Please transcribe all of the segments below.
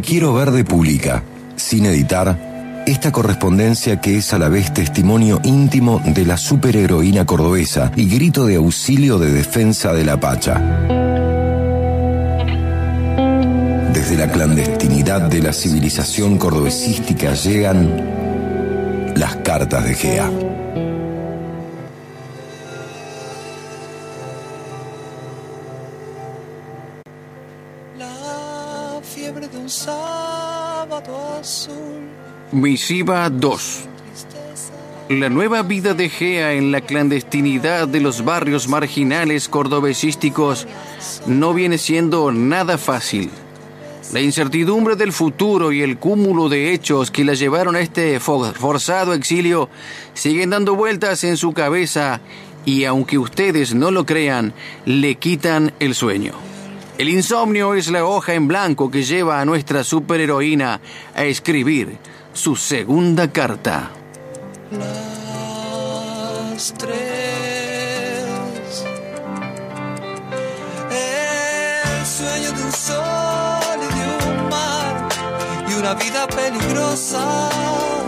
Quiero ver de publica, sin editar, esta correspondencia que es a la vez testimonio íntimo de la superheroína cordobesa y grito de auxilio de defensa de la Pacha. Desde la clandestinidad de la civilización cordobesística llegan las cartas de Gea. Misiva 2. La nueva vida de Gea en la clandestinidad de los barrios marginales cordobesísticos no viene siendo nada fácil. La incertidumbre del futuro y el cúmulo de hechos que la llevaron a este forzado exilio siguen dando vueltas en su cabeza y aunque ustedes no lo crean, le quitan el sueño. El insomnio es la hoja en blanco que lleva a nuestra superheroína a escribir su segunda carta. Las tres. El sueño de un sol y de un mar y una vida peligrosa.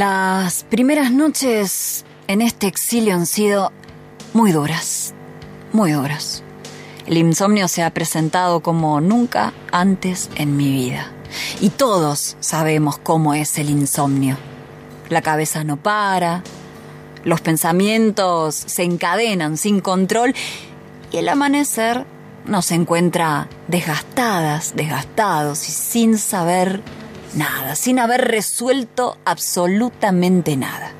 Las primeras noches en este exilio han sido muy duras, muy duras. El insomnio se ha presentado como nunca antes en mi vida. Y todos sabemos cómo es el insomnio. La cabeza no para, los pensamientos se encadenan sin control y el amanecer nos encuentra desgastadas, desgastados y sin saber nada, sin haber resuelto absolutamente nada.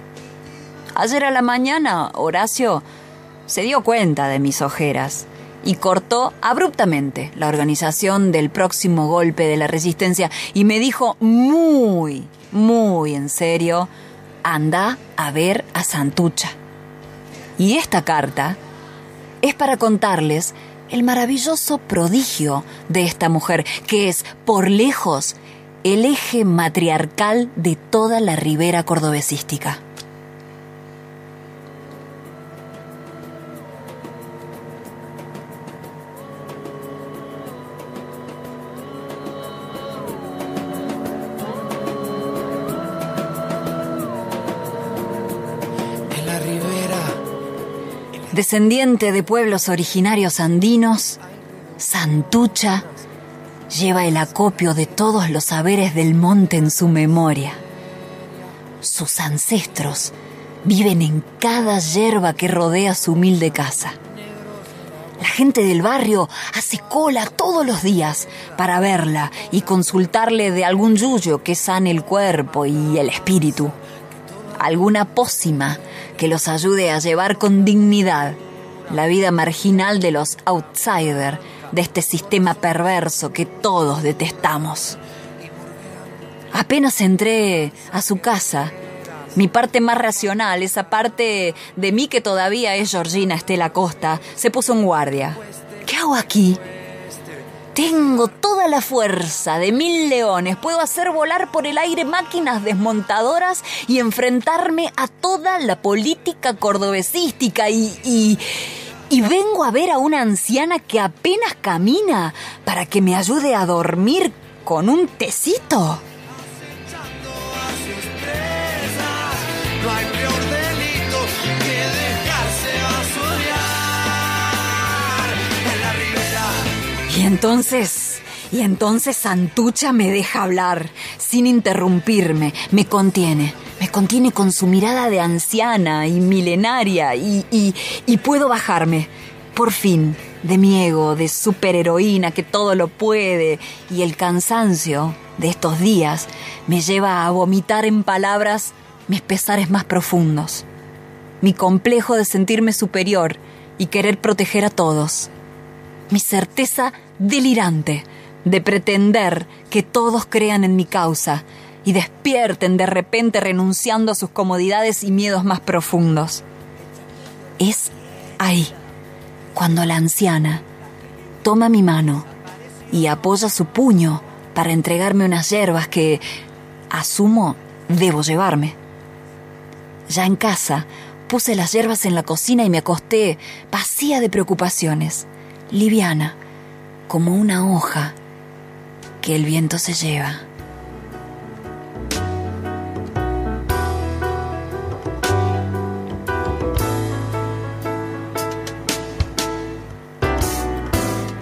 Ayer a la mañana, Horacio se dio cuenta de mis ojeras y cortó abruptamente la organización del próximo golpe de la resistencia y me dijo muy, muy en serio, anda a ver a Santucha. Y esta carta es para contarles el maravilloso prodigio de esta mujer, que es, por lejos, el eje matriarcal de toda la ribera cordobesística. En la ribera. Descendiente de pueblos originarios andinos, Santucha lleva el acopio de todos los saberes del monte en su memoria. Sus ancestros viven en cada hierba que rodea su humilde casa. La gente del barrio hace cola todos los días para verla y consultarle de algún yuyo que sane el cuerpo y el espíritu. Alguna pócima que los ayude a llevar con dignidad la vida marginal de los outsiders de este sistema perverso que todos detestamos. Apenas entré a su casa, mi parte más racional, esa parte de mí que todavía es Georgina Estela Costa, se puso en guardia. ¿Qué hago aquí? Tengo toda la fuerza de mil leones, puedo hacer volar por el aire máquinas desmontadoras y enfrentarme a toda la política cordobesística y, y, y vengo a ver a una anciana que apenas camina para que me ayude a dormir con un tecito. Y entonces, y entonces Santucha me deja hablar, sin interrumpirme, me contiene, me contiene con su mirada de anciana y milenaria y, y, puedo bajarme, por fin, de mi ego, de superheroína que todo lo puede. Y el cansancio de estos días me lleva a vomitar en palabras mis pesares más profundos, mi complejo de sentirme superior y querer proteger a todos. Mi certeza delirante de pretender que todos crean en mi causa y despierten de repente renunciando a sus comodidades y miedos más profundos. Es ahí cuando la anciana toma mi mano y apoya su puño para entregarme unas hierbas que, asumo, debo llevarme. Ya en casa, puse las hierbas en la cocina y me acosté vacía de preocupaciones, liviana, como una hoja que el viento se lleva.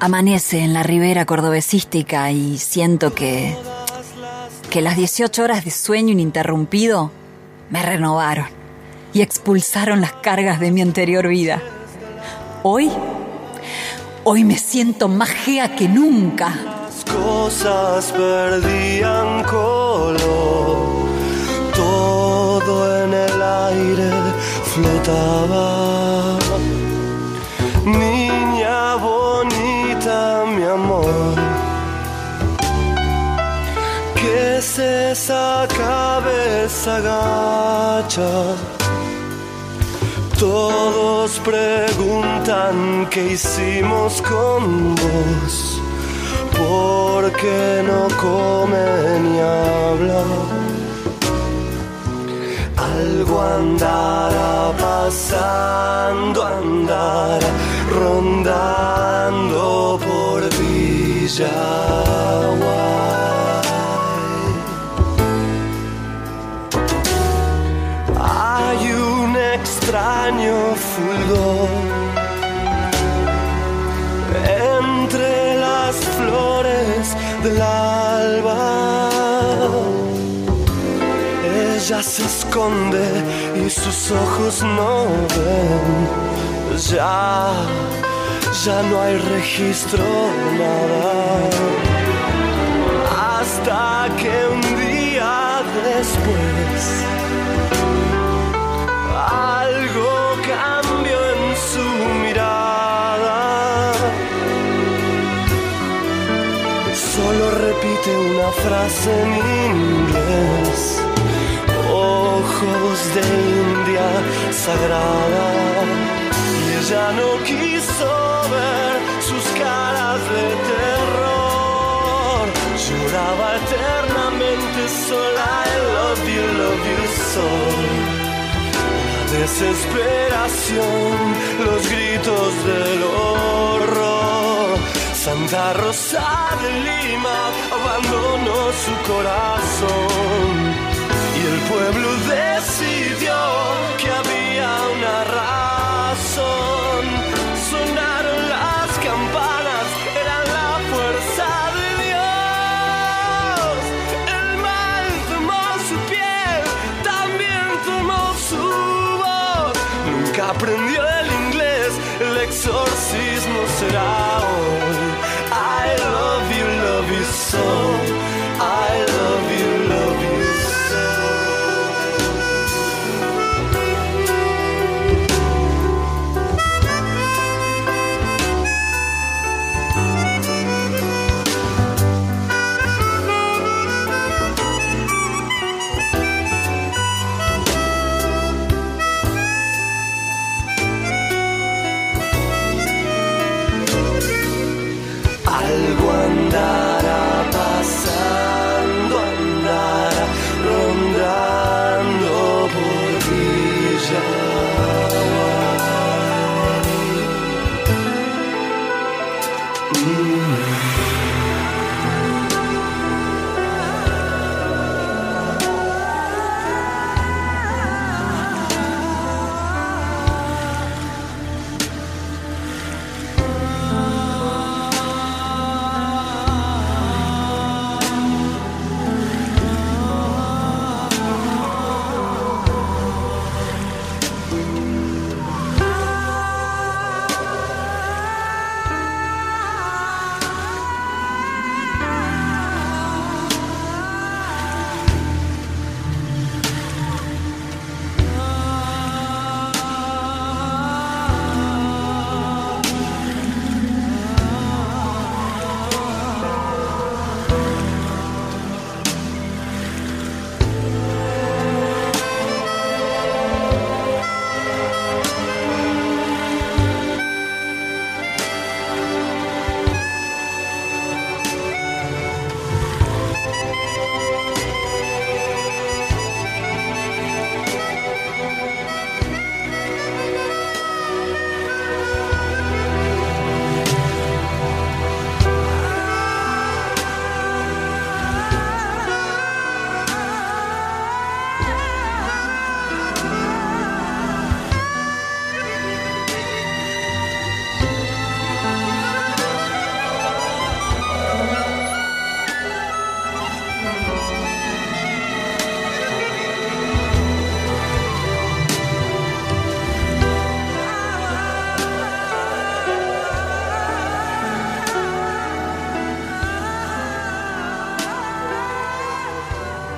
Amanece en la ribera cordobesística y siento que que las 18 horas de sueño ininterrumpido me renovaron y expulsaron las cargas de mi anterior vida. Hoy, hoy me siento más gea que nunca. Las cosas perdían color, todo en el aire flotaba. ¿Qué es esa cabeza gacha? Todos preguntan qué hicimos con vos, por qué no come ni habla. Algo andará pasando, andará rondando por Villaguay. Del alba. Ella se esconde y sus ojos no ven. Ya, ya no hay registro, nada. Hasta que un día después frase en inglés. Ojos de India sagrada. Y ella no quiso ver sus caras de terror. Lloraba eternamente sola. I love you, love you so. La desesperación, los gritos del horror. Santa Rosa de Lima su corazón y el pueblo decidió que había una razón. Sonaron las campanas, eran la fuerza de Dios. El mal tomó su piel, también tomó su voz. Nunca aprendió el inglés, el exorcismo será hoy.